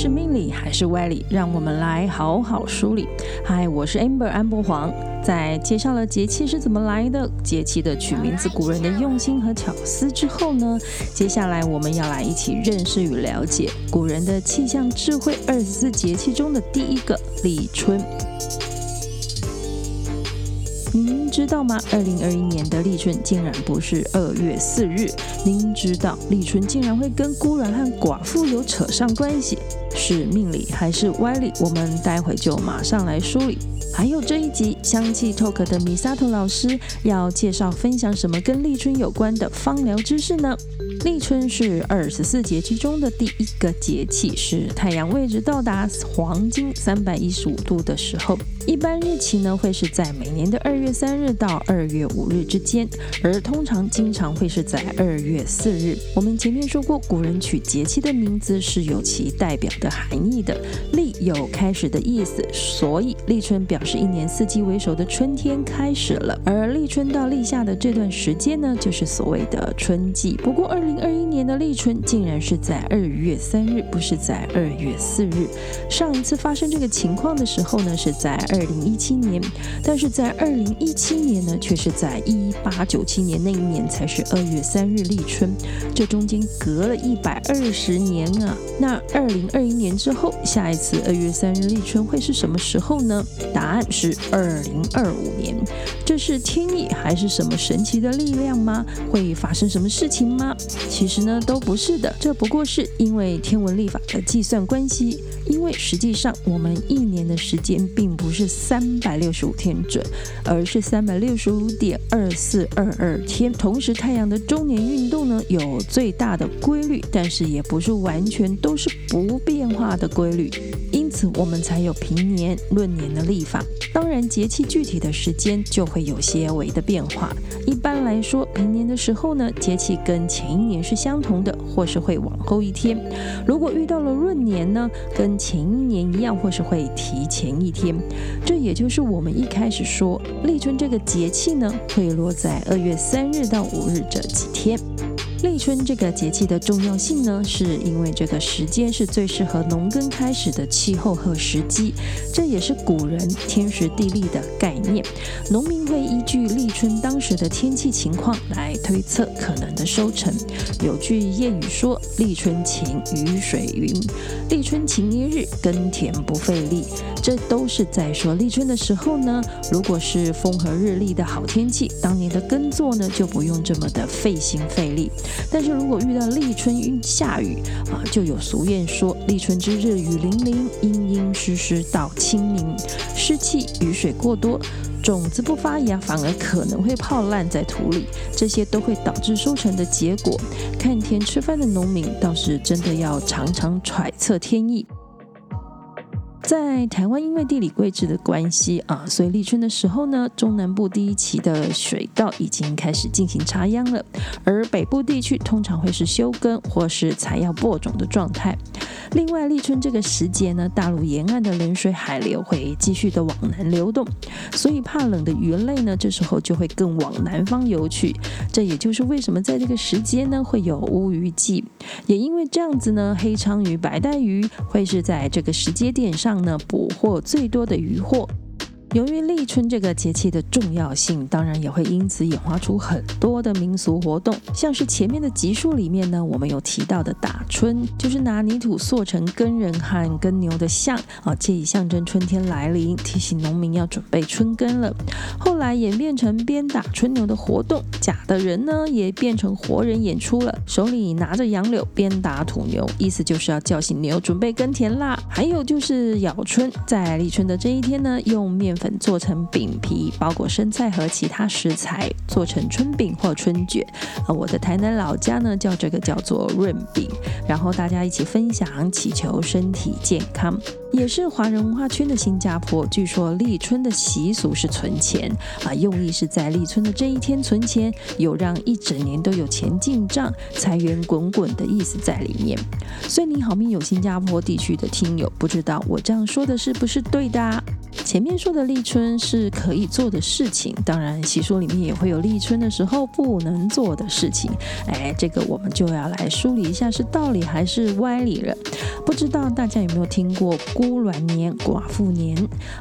是命理还是歪理？让我们来好好梳理。嗨，我是 Amber 安博黄。在介绍了节气是怎么来的、节气的取名字、古人的用心和巧思之后呢，接下来我们要来一起认识与了解古人的气象智慧。二十四节气中的第一个立春。知道吗？二零二一年的立春竟然不是二月四日。您知道立春竟然会跟孤儿和寡妇有扯上关系？是命理还是歪理？我们待会就马上来梳理。还有这一集香气 Talk 的 Misato 老师要介绍分享什么跟立春有关的芳疗知识呢？立春是二十四节气中的第一个节气，是太阳位置到达黄金三百一十五度的时候。一般日期呢会是在每年的二月三日日到二月五日之间，而通常经常会是在二月四日。我们前面说过，古人取节气的名字是有其代表的含义的。立有开始的意思，所以立春表示一年四季为首的春天开始了。而立春到立夏的这段时间呢，就是所谓的春季。不过，二零二一年的立春竟然是在二月三日，不是在二月四日。上一次发生这个情况的时候呢，是在二零一七年，但是在二零一七今年呢，却是在一八九七年那一年才是二月三日立春，这中间隔了一百二十年啊。那二零二一年之后，下一次二月三日立春会是什么时候呢？答案是二零二五年。这是天意还是什么神奇的力量吗？会发生什么事情吗？其实呢，都不是的，这不过是因为天文历法的计算关系。因为实际上，我们一年的时间并不是三百六十五天准，而是三三百六十五点二四二二天。同时，太阳的周年运动呢，有最大的规律，但是也不是完全都是不变化的规律。因此，我们才有平年闰年的历法。当然，节气具体的时间就会有些微的变化。一般来说，平年的时候呢，节气跟前一年是相同的，或是会往后一天。如果遇到了闰年呢，跟前一年一样，或是会提前一天。这也就是我们一开始说立春这个节气呢，会落在二月三日到五日这几天。立春这个节气的重要性呢，是因为这个时间是最适合农耕开始的气候和时机，这也是古人天时地利的概念。农民会依据立春当时的天气情况来推测可能的收成。有句谚语说：“立春晴，雨水云；立春晴一日，耕田不费力。”这都是在说立春的时候呢，如果是风和日丽的好天气，当年的耕作呢就不用这么的费心费力。但是如果遇到立春下雨啊，就有俗谚说：“立春之日雨淋淋，阴阴湿湿到清明。”湿气、雨水过多，种子不发芽，反而可能会泡烂在土里，这些都会导致收成的结果。看天吃饭的农民倒是真的要常常揣测天意。在台湾，因为地理位置的关系啊，所以立春的时候呢，中南部第一期的水稻已经开始进行插秧了，而北部地区通常会是休耕或是采药播种的状态。另外，立春这个时节呢，大陆沿岸的冷水海流会继续的往南流动，所以怕冷的鱼类呢，这时候就会更往南方游去。这也就是为什么在这个时节呢，会有乌鱼季。也因为这样子呢，黑鲳鱼、白带鱼会是在这个时间点上呢，捕获最多的渔获。由于立春这个节气的重要性，当然也会因此演化出很多的民俗活动，像是前面的集数里面呢，我们有提到的打春，就是拿泥土塑成耕人和耕牛的像啊，借以象征春天来临，提醒农民要准备春耕了。后来演变成鞭打春牛的活动，假的人呢也变成活人演出了，手里拿着杨柳鞭打土牛，意思就是要叫醒牛准备耕田啦。还有就是咬春，在立春的这一天呢，用面粉做成饼皮，包裹生菜和其他食材，做成春饼或春卷。呃，我的台南老家呢，叫这个叫做润饼。然后大家一起分享，祈求身体健康。也是华人文化圈的新加坡，据说立春的习俗是存钱啊，用意是在立春的这一天存钱，有让一整年都有钱进账、财源滚滚的意思在里面。所以你好命有新加坡地区的听友，不知道我这样说的是不是对的？前面说的立春是可以做的事情，当然习俗里面也会有立春的时候不能做的事情。哎，这个我们就要来梳理一下是道理还是歪理了。不知道大家有没有听过孤鸾年、寡妇年？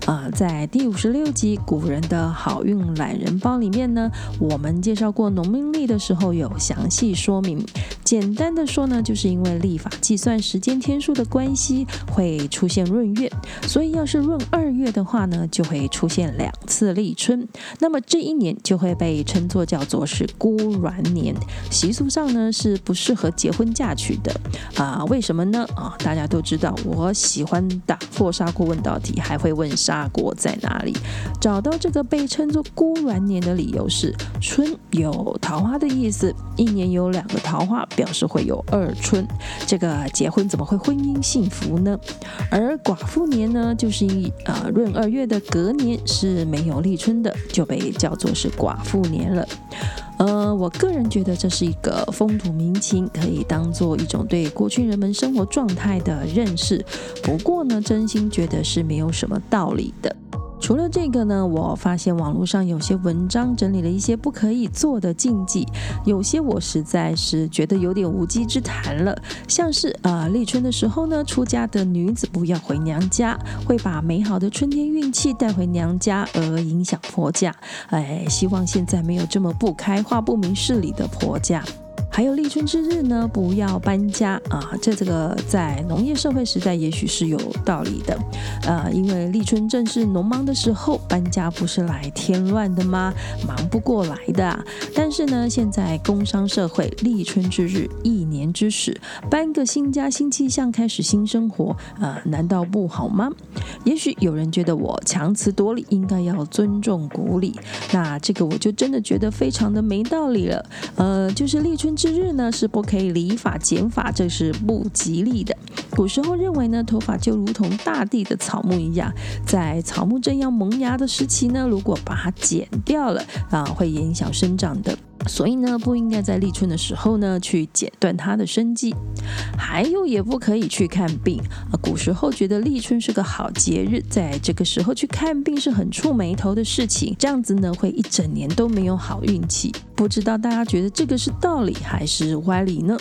啊、在第五十六集《古人的好运懒人包》里面呢，我们介绍过农民历的时候有详细说明。简单的说呢，就是因为历法计算时间天数的关系，会出现闰月，所以要是闰二月的话呢，就会出现两次立春。那么这一年就会被称作叫做是孤鸾年。习俗上呢是不适合结婚嫁娶的啊？为什么呢？啊，大家都知道，我喜欢打破砂锅问到底，还会问砂锅在哪里？找到这个被称作孤鸾年的理由是，春有桃花的意思，一年有两个桃花。表示会有二春，这个结婚怎么会婚姻幸福呢？而寡妇年呢，就是一呃闰二月的隔年是没有立春的，就被叫做是寡妇年了。呃，我个人觉得这是一个风土民情，可以当做一种对过去人们生活状态的认识。不过呢，真心觉得是没有什么道理的。除了这个呢，我发现网络上有些文章整理了一些不可以做的禁忌，有些我实在是觉得有点无稽之谈了。像是啊、呃，立春的时候呢，出家的女子不要回娘家，会把美好的春天运气带回娘家，而影响婆家。哎，希望现在没有这么不开化、不明事理的婆家。还有立春之日呢，不要搬家啊！这这个在农业社会时代也许是有道理的，呃，因为立春正是农忙的时候，搬家不是来添乱的吗？忙不过来的。但是呢，现在工商社会，立春之日，一年之始，搬个新家、新气象，开始新生活，呃，难道不好吗？也许有人觉得我强词夺理，应该要尊重古礼，那这个我就真的觉得非常的没道理了。呃，就是立春之日呢，是不可以理发剪发，这是不吉利的。古时候认为呢，头发就如同大地的草木一样，在草木正要萌芽的时期呢，如果把它剪掉了啊，会影响生长的。所以呢，不应该在立春的时候呢去剪断它的生机。还有，也不可以去看病。啊，古时候觉得立春是个好节日，在这个时候去看病是很触眉头的事情，这样子呢会一整年都没有好运气。不知道大家觉得这个是道理还是歪理呢？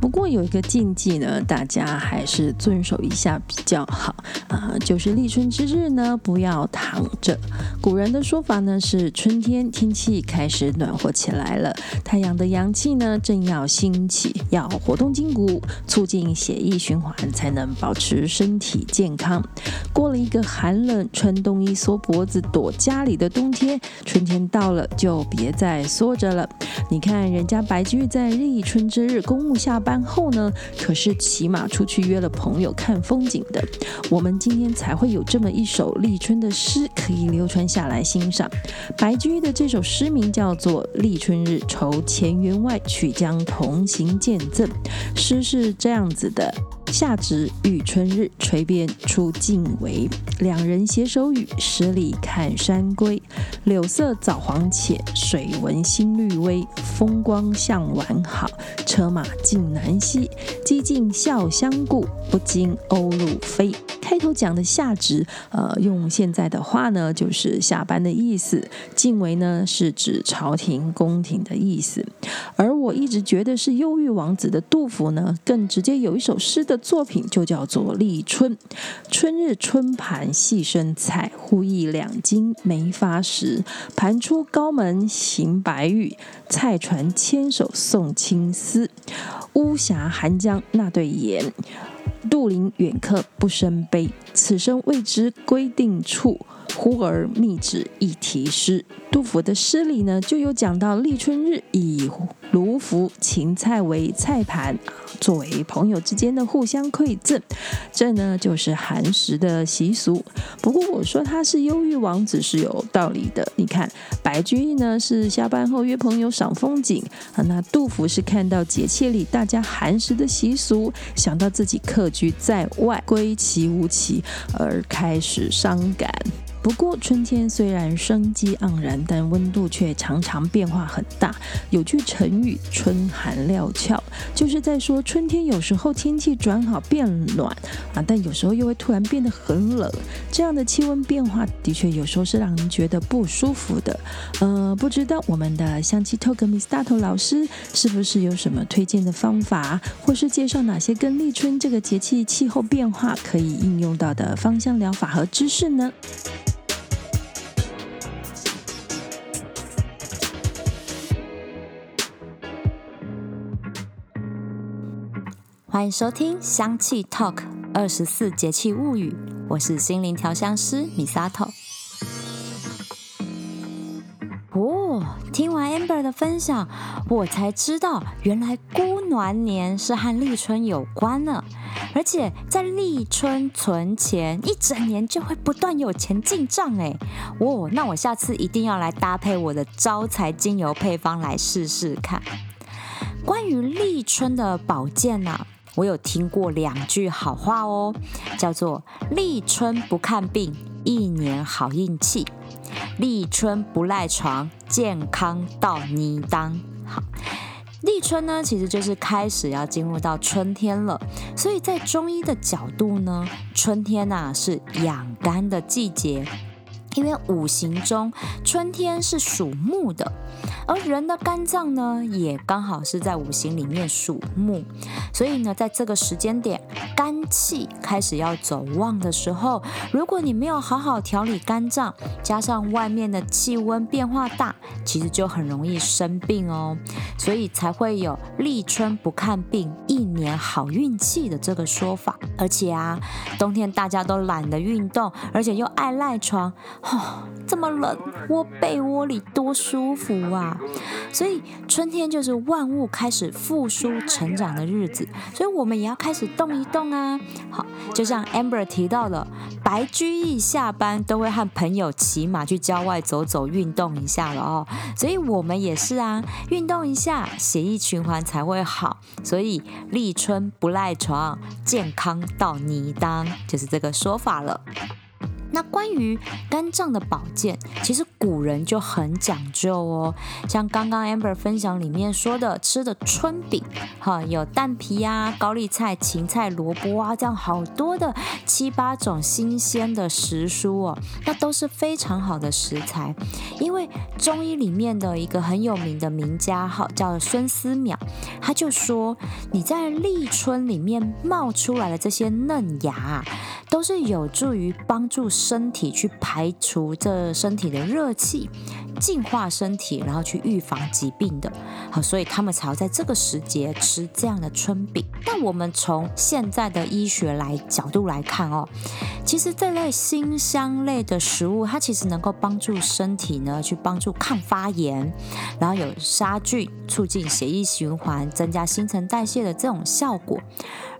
不过有一个禁忌呢，大家还是遵守一下比较好啊，就是立春之日呢，不要躺着。古人的说法呢是，春天天气开始暖和起来了，太阳的阳气呢正要兴起，要活动筋骨，促进血液循环，才能保持身体健康。过了一个寒冷，穿冬衣缩脖子躲家里的冬天，春天到了就别再缩着了。你看人家白居易在立春之日公务下班。班后呢，可是骑马出去约了朋友看风景的。我们今天才会有这么一首立春的诗可以流传下来欣赏。白居易的这首诗名叫做《立春日愁前员外，曲江同行见赠》。诗是这样子的。夏值遇春日，垂鞭出尽围。两人携手语，十里看山归。柳色早黄浅，水纹新绿微。风光向晚好，车马尽南西。几近笑相顾，不禁鸥鹭飞。开头讲的夏值，呃，用现在的话呢，就是下班的意思。尽围呢，是指朝廷宫廷的意思。而我一直觉得是忧郁王子的杜甫呢，更直接有一首诗的作品就叫做《立春》。春日春盘细生菜，忽忆两京梅发时。盘出高门行白玉，菜船牵手送青丝。巫峡寒江那对眼。杜陵远客不生悲，此生未知归定处。忽而密旨一题诗。杜甫的诗里呢，就有讲到立春日以芦菔芹菜为菜盘，作为朋友之间的互相馈赠。这呢，就是寒食的习俗。不过我说他是忧郁王子是有道理的。你看，白居易呢是下班后约朋友赏风景啊，那杜甫是看到节气里大家寒食的习俗，想到自己客居在外，归期无期，而开始伤感。不过春天虽然生机盎然，但温度却常常变化很大。有句成语“春寒料峭”，就是在说春天有时候天气转好变暖啊，但有时候又会突然变得很冷。这样的气温变化的确有时候是让人觉得不舒服的。呃，不知道我们的香气 Talk Miss 大头老师是不是有什么推荐的方法，或是介绍哪些跟立春这个节气气候变化可以应用到的芳香疗法和知识呢？欢迎收听香气 Talk 二十四节气物语，我是心灵调香师 Misato。哦，听完 Amber 的分享，我才知道原来孤暖年是和立春有关呢。而且在立春存钱，一整年就会不断有钱进账哎。哦，那我下次一定要来搭配我的招财精油配方来试试看。关于立春的保健呢、我有听过两句好话哦，叫做“立春不看病，一年好运气；立春不赖床，健康到你当”。好，立春呢，其实就是开始要进入到春天了，所以在中医的角度呢，春天呐、啊、是养肝的季节。因为五行中春天是属木的，而人的肝脏呢，也刚好是在五行里面属木，所以呢，在这个时间点，肝气开始要走旺的时候，如果你没有好好调理肝脏，加上外面的气温变化大，其实就很容易生病哦。所以才会有立春不看病，一年好运气的这个说法。而且啊，冬天大家都懒得运动，而且又爱赖床。哦，这么冷，窝被窝里多舒服啊！所以春天就是万物开始复苏成长的日子，所以我们也要开始动一动啊！好，就像 Amber 提到的，白居易下班都会和朋友骑马去郊外走走，运动一下了哦。所以我们也是啊，运动一下，血液循环才会好。所以立春不赖床，健康到泥当，就是这个说法了。那关于肝脏的保健，其实古人就很讲究哦。像刚刚 Amber 分享里面说的，吃的春饼，哈，有蛋皮啊、高丽菜、芹菜、萝卜啊，这样好多的七八种新鲜的时蔬哦，那都是非常好的食材。因为中医里面的一个很有名的名家，哈，叫孙思邈，他就说，你在立春里面冒出来的这些嫩芽，都是有助于帮助。身体去排除这身体的热气，净化身体，然后去预防疾病的。好，所以他们才要在这个时节吃这样的春饼。那我们从现在的医学来角度来看哦，其实这类辛香类的食物，它其实能够帮助身体呢，去帮助抗发炎，然后有杀菌、促进血液循环、增加新陈代谢的这种效果。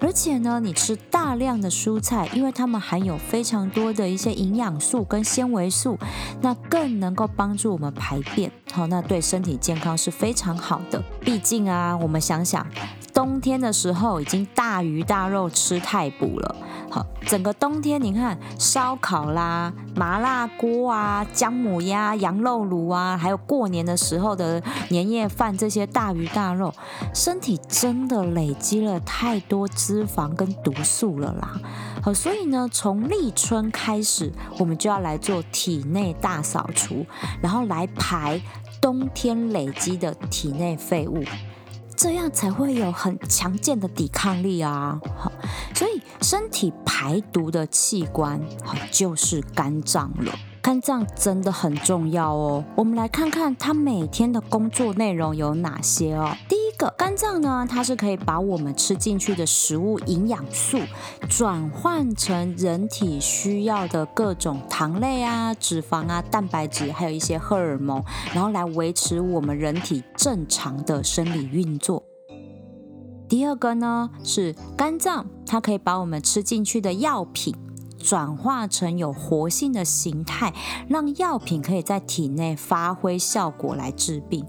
而且呢，你吃大量的蔬菜，因为它们含有非常多的一些营养素跟纤维素，那更能够帮助我们排便。好，那对身体健康是非常好的。毕竟啊，我们想想。冬天的时候已经大鱼大肉吃太补了，好，整个冬天你看烧烤啦、麻辣锅啊、姜母鸭、羊肉炉啊，还有过年的时候的年夜饭这些大鱼大肉，身体真的累积了太多脂肪跟毒素了啦。好，所以呢，从立春开始，我们就要来做体内大扫除，然后来来排冬天累积的体内废物。这样才会有很强健的抵抗力啊！所以身体排毒的器官，就是肝脏了。肝脏真的很重要哦。我们来看看它每天的工作内容有哪些哦。第一个，肝脏呢，它是可以把我们吃进去的食物营养素转换成人体需要的各种糖类啊、脂肪啊、蛋白质，还有一些荷尔蒙，然后来维持我们人体正常的生理运作。第二个呢，是肝脏，它可以把我们吃进去的药品。转化成有活性的形态，让药品可以在体内发挥效果来治病。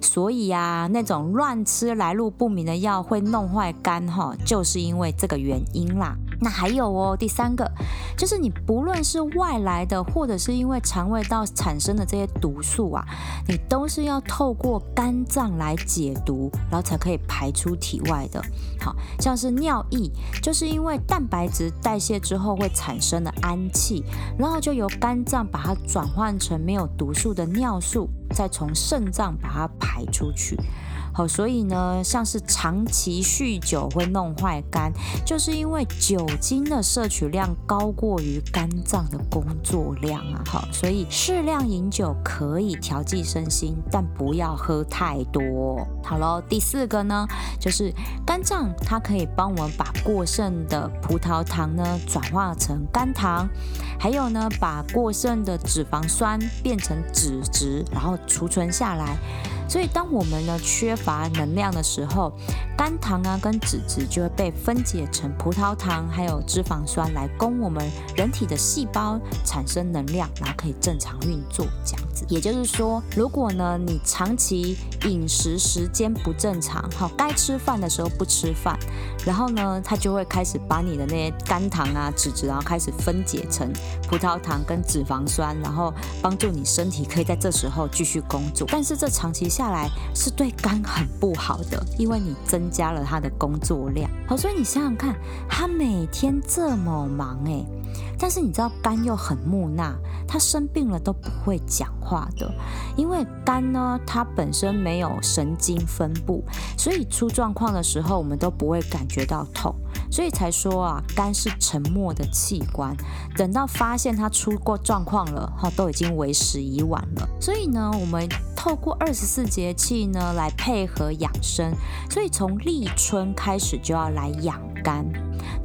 所以啊，那种乱吃来路不明的药会弄坏肝哈，就是因为这个原因啦。那还有哦，第三个就是你不论是外来的，或者是因为肠胃道产生的这些毒素啊，你都是要透过肝脏来解毒，然后才可以排出体外的。好，像是尿液，就是因为蛋白质代谢之后会产生的氨气，然后就由肝脏把它转换成没有毒素的尿素，再从肾脏把它排出去。好，所以呢，像是长期酗酒会弄坏肝，就是因为酒精的摄取量高过于肝脏的工作量啊。好，所以适量饮酒可以调剂身心，但不要喝太多。好喽，第四个呢，就是肝脏它可以帮我们把过剩的葡萄糖呢转化成肝糖，还有呢，把过剩的脂肪酸变成脂质，然后储存下来。所以，当我们呢缺乏能量的时候，肝糖啊跟脂质就会被分解成葡萄糖，还有脂肪酸来供我们人体的细胞产生能量，然后可以正常运作这样子。也就是说，如果呢你长期饮食时间不正常，好，该吃饭的时候不吃饭，然后呢它就会开始把你的那些肝糖啊、脂质，然后开始分解成葡萄糖跟脂肪酸，然后帮助你身体可以在这时候继续工作。但是这长期下来是对肝很不好的，因为你增加了他的工作量。好，所以你想想看，他每天这么忙诶，但是你知道肝又很木讷，他生病了都不会讲话的，因为肝呢，它本身没有神经分布，所以出状况的时候我们都不会感觉到痛。所以才说啊，肝是沉默的器官，等到发现它出过状况了，哈，都已经为时已晚了。所以呢，我们透过二十四节气呢来配合养生，所以从立春开始就要来养肝。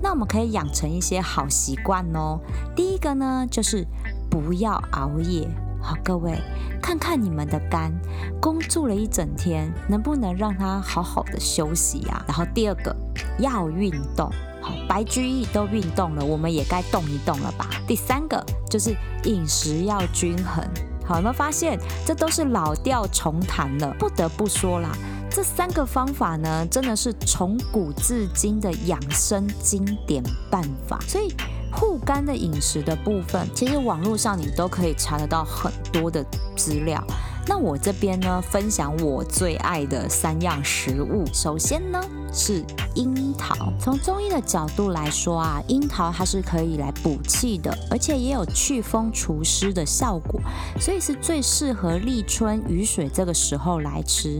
那我们可以养成一些好习惯哦。第一个呢，就是不要熬夜。好，各位看看你们的肝，工作了一整天，能不能让它好好的休息呀？然后第二个要运动，好，白居易都运动了，我们也该动一动了吧？第三个就是饮食要均衡，好，有没有发现这都是老调重弹了？不得不说啦，这三个方法呢，真的是从古至今的养生经典办法，所以。护肝的饮食的部分，其实网络上你都可以查得到很多的资料。那我这边呢，分享我最爱的三样食物。首先呢是樱桃，从中医的角度来说啊，樱桃它是可以来补气的，而且也有祛风除湿的效果，所以是最适合立春雨水这个时候来吃。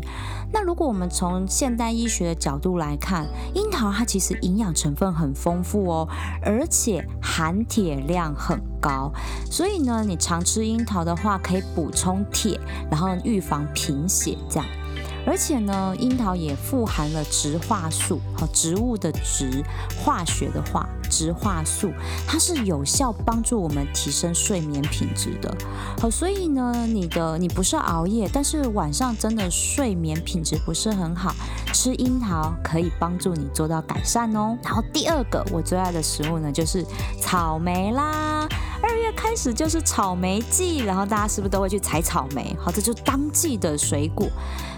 那如果我们从现代医学的角度来看，樱桃它其实营养成分很丰富哦，而且含铁量很高，所以呢，你常吃樱桃的话，可以补充铁，然后预防贫血这样。而且呢，樱桃也富含了植化素，和植物的植，化学的化，植化素，它是有效帮助我们提升睡眠品质的。好，所以呢，你的你不是熬夜，但是晚上真的睡眠品质不是很好，吃樱桃可以帮助你做到改善哦。然后第二个我最爱的食物呢，就是草莓啦。月开始就是草莓季，然后大家是不是都会去采草莓？好，这就是当季的水果。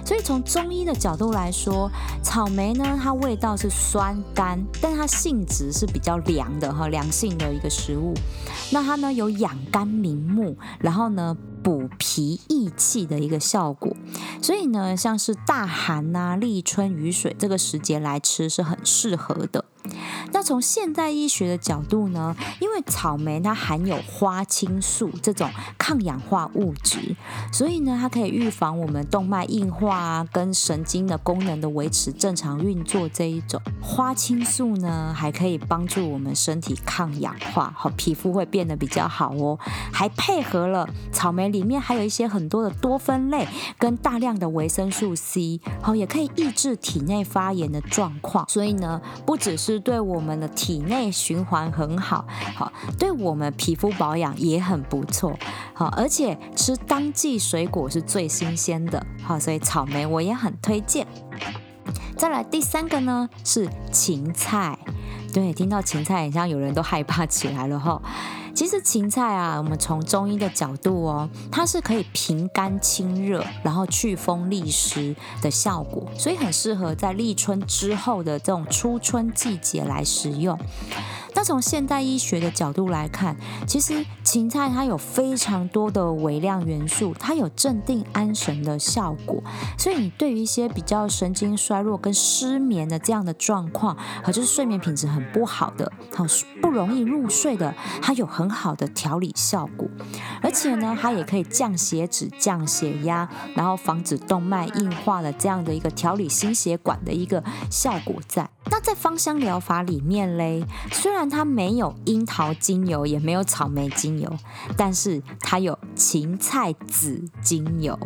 所以从中医的角度来说，草莓呢，它味道是酸甘，但它性质是比较凉的哈，凉性的一个食物。那它呢有养肝明目，然后呢补脾益气的一个效果。所以呢，像是大寒啊、立春雨水这个时节来吃是很适合的。那从现代医学的角度呢，因为草莓它含有花青素这种抗氧化物质，所以呢，它可以预防我们动脉硬化啊，跟神经的功能的维持正常运作这一种。花青素呢，还可以帮助我们身体抗氧化，好，皮肤会变得比较好哦。还配合了草莓里面还有一些很多的多酚类跟大量的维生素 C，好，也可以抑制体内发炎的状况。所以呢，不只是对我们的体内循环很好，好，对我们皮肤保养也很不错，好，而且吃当季水果是最新鲜的，好，所以草莓我也很推荐。再来第三个呢是芹菜，对，听到芹菜，好像有人都害怕起来了哈。其实芹菜啊，我们从中医的角度哦，它是可以平肝清热，然后祛风利湿的效果，所以很适合在立春之后的这种初春季节来食用。那从现代医学的角度来看，其实芹菜它有非常多的微量元素，它有镇定安神的效果。所以你对于一些比较神经衰弱跟失眠的这样的状况，和就是睡眠品质很不好的，好不容易入睡的，它有很好的调理效果。而且呢，它也可以降血脂、降血压，然后防止动脉硬化的这样的一个调理心血管的一个效果在。那在芳香疗法里面嘞，虽然它没有樱桃精油，也没有草莓精油，但是它有芹菜籽精油。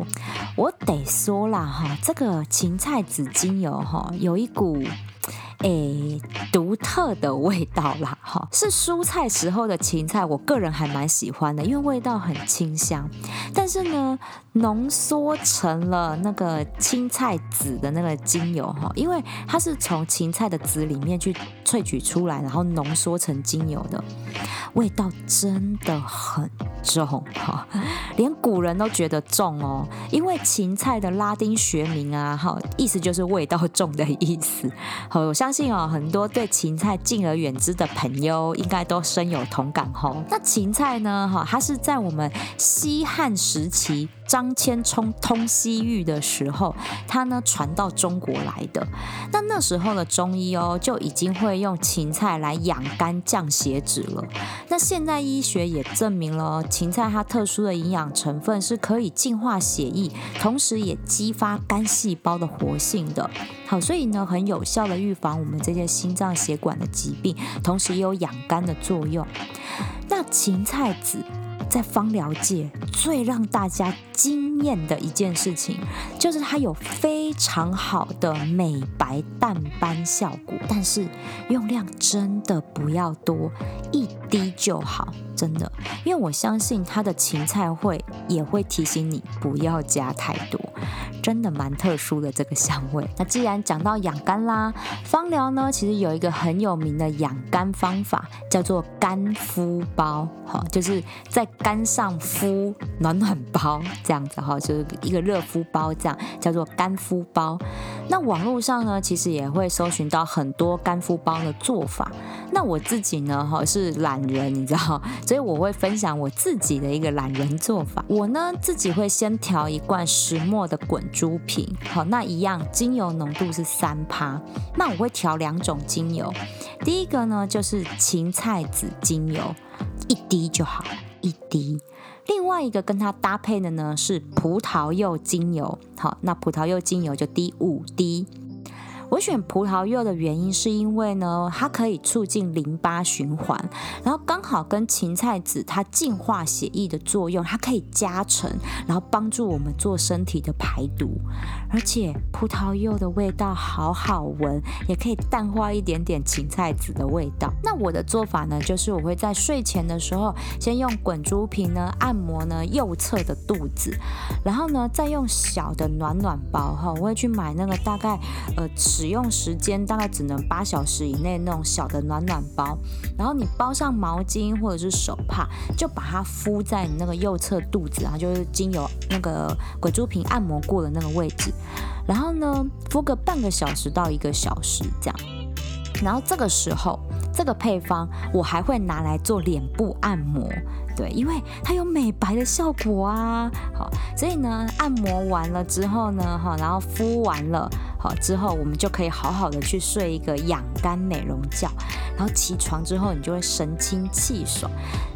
我得说啦哈，这个芹菜籽精油哈，有一股。诶，独特的味道啦，哈，是蔬菜时候的芹菜，我个人还蛮喜欢的，因为味道很清香。但是呢，浓缩成了那个青菜籽的那个精油，哈，因为它是从芹菜的籽里面去萃取出来，然后浓缩成精油的，味道真的很重，哈，连古人都觉得重哦，因为芹菜的拉丁学名啊，哈，意思就是味道重的意思，好，我相信哦，很多对芹菜敬而远之的朋友应该都深有同感吼。那芹菜呢，哈，它是在我们西汉时期。张骞聪通西域的时候，他呢传到中国来的。那那时候的中医哦，就已经会用芹菜来养肝降血脂了。那现代医学也证明了芹菜它特殊的营养成分是可以净化血液，同时也激发肝细胞的活性的。好，所以呢，很有效的预防我们这些心脏血管的疾病，同时也有养肝的作用。那芹菜籽。在芳疗界最让大家惊艳的一件事情，就是它有非常好的美白淡斑效果，但是用量真的不要多，一滴就好，真的，因为我相信它的芹菜会也会提醒你不要加太多。真的蛮特殊的这个香味。那既然讲到养肝啦，芳疗呢，其实有一个很有名的养肝方法，叫做肝敷包。好，就是在肝上敷暖暖包这样子哈，就是一个热敷包这样，叫做肝敷包。那网络上呢，其实也会搜寻到很多肝敷包的做法。那我自己呢，哈是懒人，你知道，所以我会分享我自己的一个懒人做法。我呢自己会先调一罐石墨的滚。珠瓶，好，那一样精油浓度是三趴，那我会调两种精油，第一个呢就是芹菜籽精油，一滴就好，一滴。另外一个跟它搭配的呢是葡萄柚精油，好，那葡萄柚精油就滴五滴。我选葡萄柚的原因是因为呢，它可以促进淋巴循环，然后刚好跟芹菜籽它净化血液的作用，它可以加成，然后帮助我们做身体的排毒。而且葡萄柚的味道好好闻，也可以淡化一点点芹菜籽的味道。那我的做法呢，就是我会在睡前的时候，先用滚珠瓶呢按摩呢右侧的肚子，然后呢再用小的暖暖包哈，我会去买那个大概呃使用时间大概只能八小时以内那种小的暖暖包，然后你包上毛巾或者是手帕，就把它敷在你那个右侧肚子啊，就是经由那个滚珠瓶按摩过的那个位置，然后呢敷个半个小时到一个小时这样，然后这个时候这个配方我还会拿来做脸部按摩。对，因为它有美白的效果啊，好，所以呢，按摩完了之后呢，哈，然后敷完了，好之后，我们就可以好好的去睡一个养肝美容觉，然后起床之后，你就会神清气爽。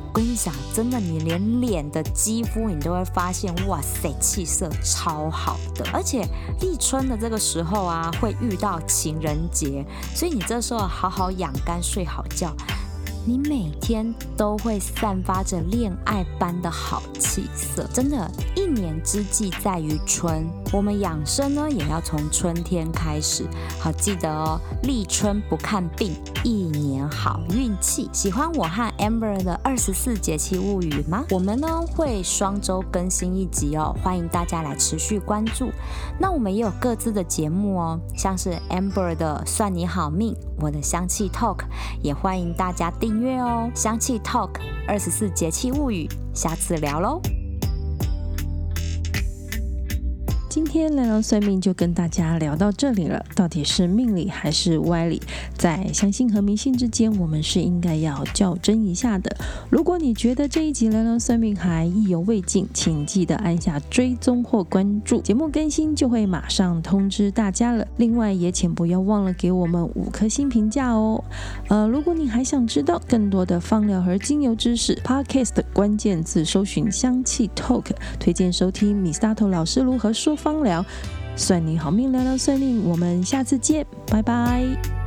我跟你讲，真的，你连脸的肌肤你都会发现，哇塞，气色超好的。而且立春的这个时候啊，会遇到情人节，所以你这时候好好养肝，睡好觉。你每天都会散发着恋爱般的好气色，真的，一年之计在于春，我们养生呢也要从春天开始。好，记得哦，立春不看病，一年好运气。喜欢我和 Amber 的二十四节气物语吗？我们呢会双周更新一集哦，欢迎大家来持续关注。那我们也有各自的节目哦，像是 Amber 的算你好命，我的香气 Talk，也欢迎大家订乐哦。香气 Talk 二十四节气物语，下次聊喽。今天聊聊算命就跟大家聊到这里了，到底是命理还是歪理？在相信和迷信之间，我们是应该要较真一下的。如果你觉得这一集聊聊算命还意犹未尽，请记得按下追踪或关注，节目更新就会马上通知大家了。另外也请不要忘了给我们五颗星评价哦。呃，如果你还想知道更多的芳疗和精油知识，Podcast 关键字搜寻香气 Talk，推荐收听米萨托老师如何说。方聊，算你好命，聊聊算命，我们下次见，拜拜。